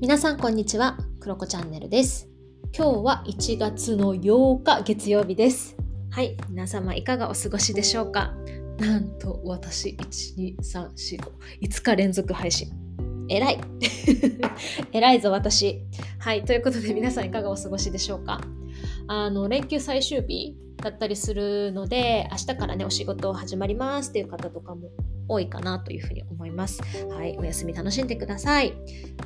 皆さんこんにちは、クロコチャンネルです。今日は1月の8日月曜日です。はい、皆様いかがお過ごしでしょうか？なんと私、1、2、3、4、5、5日連続配信。えらい えらいぞ私。はい、ということで皆さんいかがお過ごしでしょうか？あの、連休最終日だったりするので、明日からね、お仕事始まりますっていう方とかも多いかなというふうに思います。はい、お休み楽しんでください。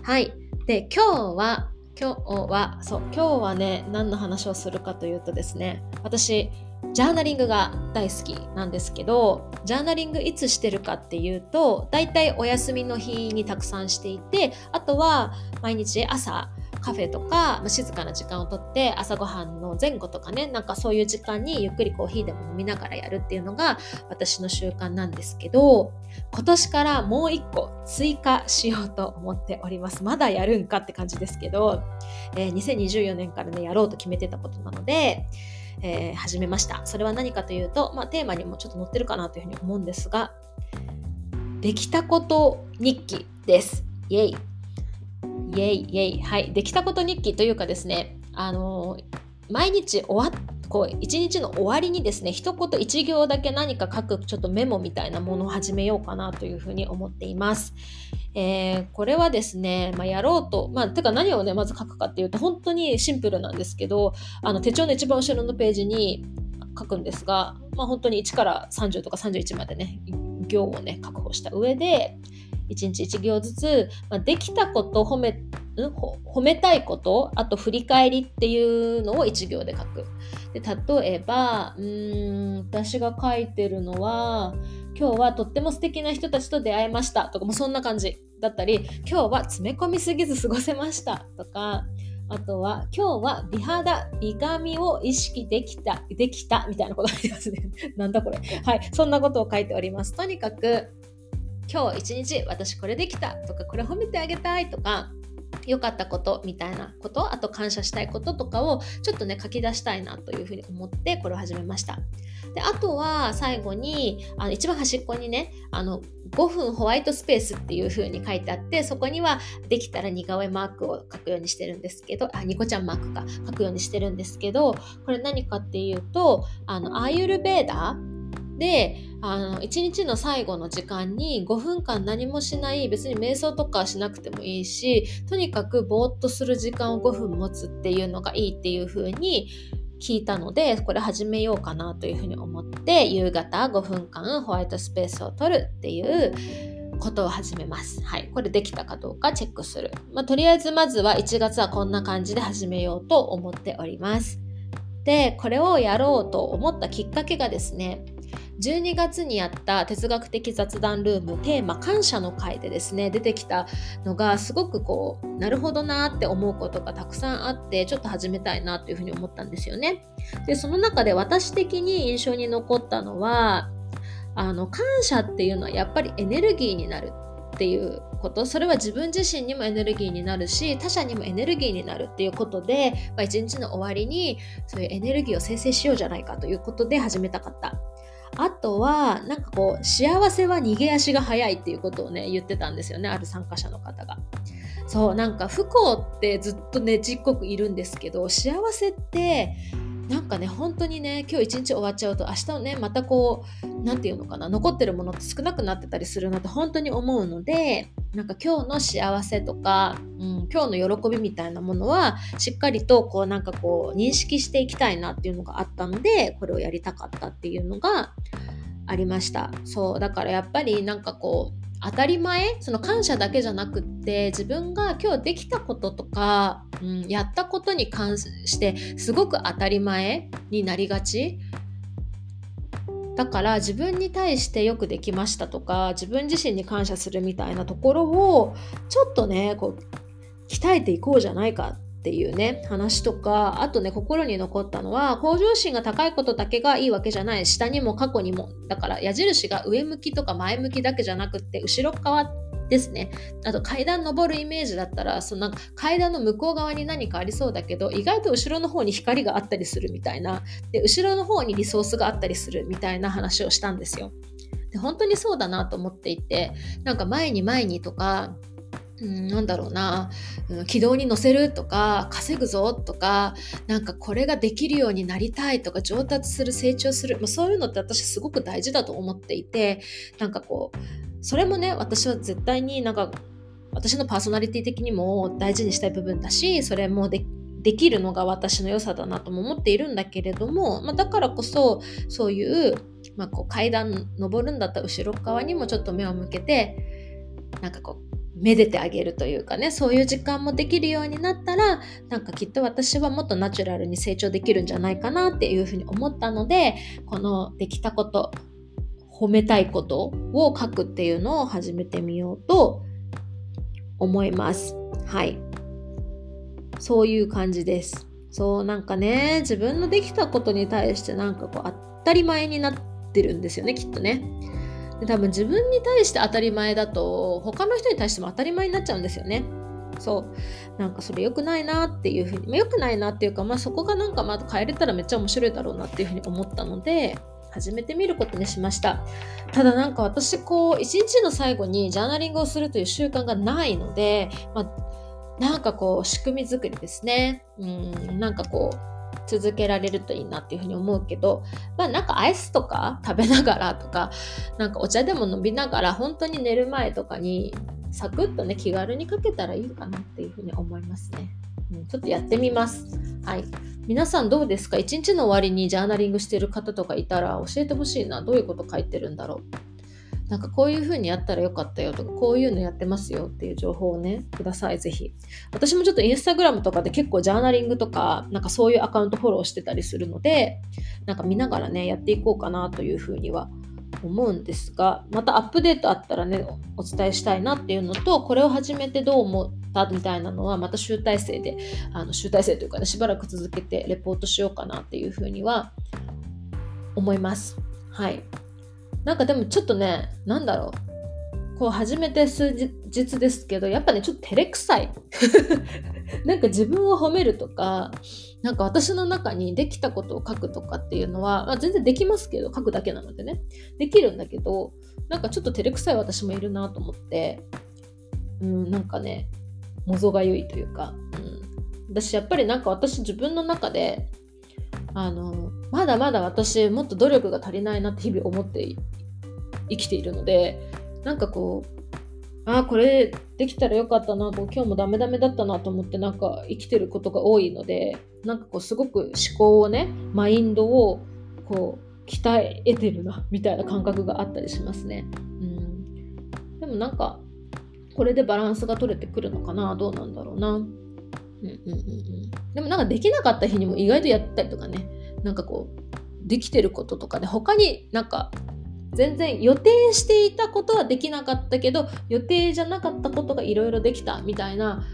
はい。で、今日は、今日は、そう、今日はね、何の話をするかというとですね、私、ジャーナリングが大好きなんですけど、ジャーナリングいつしてるかっていうと、だいたいお休みの日にたくさんしていて、あとは毎日朝、カフェとか、まあ、静かな時間をとって朝ごはんの前後とかねなんかそういう時間にゆっくりコーヒーでも飲みながらやるっていうのが私の習慣なんですけど今年からもう一個追加しようと思っております。まだやるんかって感じですけど、えー2024年からねやろうと決めてたことなので、えー始めました。それは何かというと、まあ、テーマにもちょっと載ってるかなというふうに思うんですができたこと日記です。イエイ。イエイイエイはいできたこと日記というかですねあの毎日終わっこう一日の終わりにですね一言一行だけ何か書くちょっとメモみたいなものを始めようかなというふうに思っています。えーこれはですね、まあ、やろうと、まあ、てか何をねまず書くかっていうと本当にシンプルなんですけどあの手帳の一番後ろのページに書くんですが、まあ、本当に1から30とか31までね行をね確保した上で1日1行ずつ、まあ、できたこと褒めん褒めたいことあと振り返りっていうのを1行で書く。で例えばうん私が書いてるのは今日はとっても素敵な人たちと出会えましたとかもそんな感じだったり今日は詰め込みすぎず過ごせましたとかあとは今日は美肌美髪を意識できたできたみたいなことありますね。なんだこれ。はいそんなことを書いております。とにかく今日一日私これできたとかこれ褒めてあげたいとか良かったことみたいなことあと感謝したいこととかをちょっとね書き出したいなというふうに思ってこれを始めました。であとは最後にあの一番端っこにねあの5分ホワイトスペースっていう風に書いてあってそこにはできたら似顔絵マークを書くようにしてるんですけどあニコちゃんマークか書くようにしてるんですけどこれ何かっていうとあのアーユルベーダーであの1日の最後の時間に5分間何もしない別に瞑想とかしなくてもいいしとにかくぼーっとする時間を5分持つっていうのがいいっていう風に聞いたのでこれ始めようかなというふうに思って夕方5分間ホワイトスペースを取るっていうことを始めます。はい。これできたかどうかチェックする。まあ、とりあえずまずは1月はこんな感じで始めようと思っております。で、これをやろうと思ったきっかけがですね、12月にやった哲学的雑談ルームテーマ感謝の会でですね出てきたのがすごくこうなるほどなって思うことがたくさんあってちょっと始めたいなっていうふうに思ったんですよね。でその中で私的に印象に残ったのはあの感謝っていうのはやっぱりエネルギーになるっていうことそれは自分自身にもエネルギーになるし他者にもエネルギーになるっていうことで、まあ、一日の終わりにそういうエネルギーを生成しようじゃないかということで始めたかった。あとは、なんかこう、幸せは逃げ足が早いっていうことをね、言ってたんですよね、ある参加者の方が。そう、なんか不幸ってずっとね、ちっこくいるんですけど、幸せって、なんかね、本当にね、今日一日終わっちゃうと、明日ね、またこう、なんていうのかな、残ってるものって少なくなってたりするなって本当に思うので、なんか今日の幸せとか、うん、今日の喜びみたいなものは、しっかりとこう、なんかこう、認識していきたいなっていうのがあったので、これをやりたかったっていうのがありました。そう、だからやっぱりなんかこう、当たり前その感謝だけじゃなくって自分が今日できたこととか、うん、やったことに関してすごく当たり前になりがち。だから自分に対してよくできましたとか自分自身に感謝するみたいなところをちょっとねこう鍛えていこうじゃないかっていうね話とかあとね心に残ったのは向上心が高いことだけがいいわけじゃない。下にも過去にも。だから矢印が上向きとか前向きだけじゃなくって後ろ側ですね。あと階段登るイメージだったらその階段の向こう側に何かありそうだけど意外と後ろの方に光があったりするみたいな。で後ろの方にリソースがあったりするみたいな話をしたんですよ。で本当にそうだなと思っていてなんか前に前にとかうん、なんだろうな、うん、軌道に乗せるとか稼ぐぞとかなんかこれができるようになりたいとか上達する成長する、まあ、そういうのって私すごく大事だと思っていてなんかこうそれもね私は絶対になんか私のパーソナリティ的にも大事にしたい部分だしそれもでできるのが私の良さだなとも思っているんだけれども、まあ、だからこそそういう、まあ、こう階段登るんだったら後ろ側にもちょっと目を向けてなんかこうめでてあげるというかねそういう時間もできるようになったらなんかきっと私はもっとナチュラルに成長できるんじゃないかなっていうふうに思ったのでこのできたこと褒めたいことを書くっていうのを始めてみようと思います。はい。そういう感じです。そうなんかね自分のできたことに対してなんかこう当たり前になってるんですよねきっとね。で多分自分に対して当たり前だと他の人に対しても当たり前になっちゃうんですよね。そう。なんかそれ良くないなっていうふうに、まあ、良くないなっていうか、まあ、そこがなんかまた変えれたらめっちゃ面白いだろうなっていうふうに思ったので始めてみることにしました。ただなんか私こう一日の最後にジャーナリングをするという習慣がないので、まあ、なんかこう仕組み作りですね。うんなんかこう続けられるといいなっていうふうに思うけど、まあなんかアイスとか食べながらとか、なんかお茶でも飲みながら本当に寝る前とかにサクッとね気軽にかけたらいいかなっていうふうに思いますね。うん、ちょっとやってみます。はい。皆さんどうですか？一日の終わりにジャーナリングしてる方とかいたら教えてほしいな。どういうこと書いてるんだろう？なんかこういう風にやったらよかったよとか、こういうのやってますよっていう情報をね、ください、ぜひ。私もちょっとインスタグラムとかで結構ジャーナリングとか、なんかそういうアカウントフォローしてたりするので、なんか見ながらね、やっていこうかなという風には思うんですが、またアップデートあったらね、お伝えしたいなっていうのと、これを始めてどう思ったみたいなのは、また集大成で、あの集大成というかね、しばらく続けてレポートしようかなっていう風には思います。はい。なんかでもちょっとね、なんだろう。こう始めて数日ですけど、やっぱね、ちょっと照れくさい。なんか自分を褒めるとか、なんか私の中にできたことを書くとかっていうのは、まあ、全然できますけど、書くだけなのでね。できるんだけど、なんかちょっと照れくさい私もいるなと思って、うん、なんかね、もぞがゆいというか、うん、私やっぱりなんか私自分の中であのまだまだ私もっと努力が足りないなって日々思って生きているのでなんかこうああこれできたらよかったなこう今日もダメダメだったなと思ってなんか生きてることが多いのでなんかこうすごく思考をねマインドをこう鍛えてるなみたいな感覚があったりしますね。うん、でもなんかこれでバランスが取れてくるのかなどうなんだろうな。うんうんうんうん、でもなんかできなかった日にも意外とやったりとかねなんかこうできてることとかで他になんか全然予定していたことはできなかったけど予定じゃなかったことがいろいろできたみたいな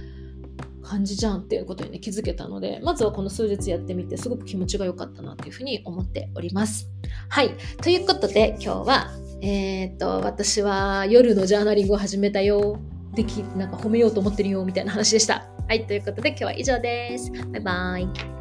感じじゃんっていうことにね気づけたのでまずはこの数日やってみてすごく気持ちが良かったなっていうふうに思っております。はいということで今日はえー、っと私は夜のジャーナリングを始めたよできなんか褒めようと思ってるよみたいな話でした。はい、ということで今日は以上です。バイバイ。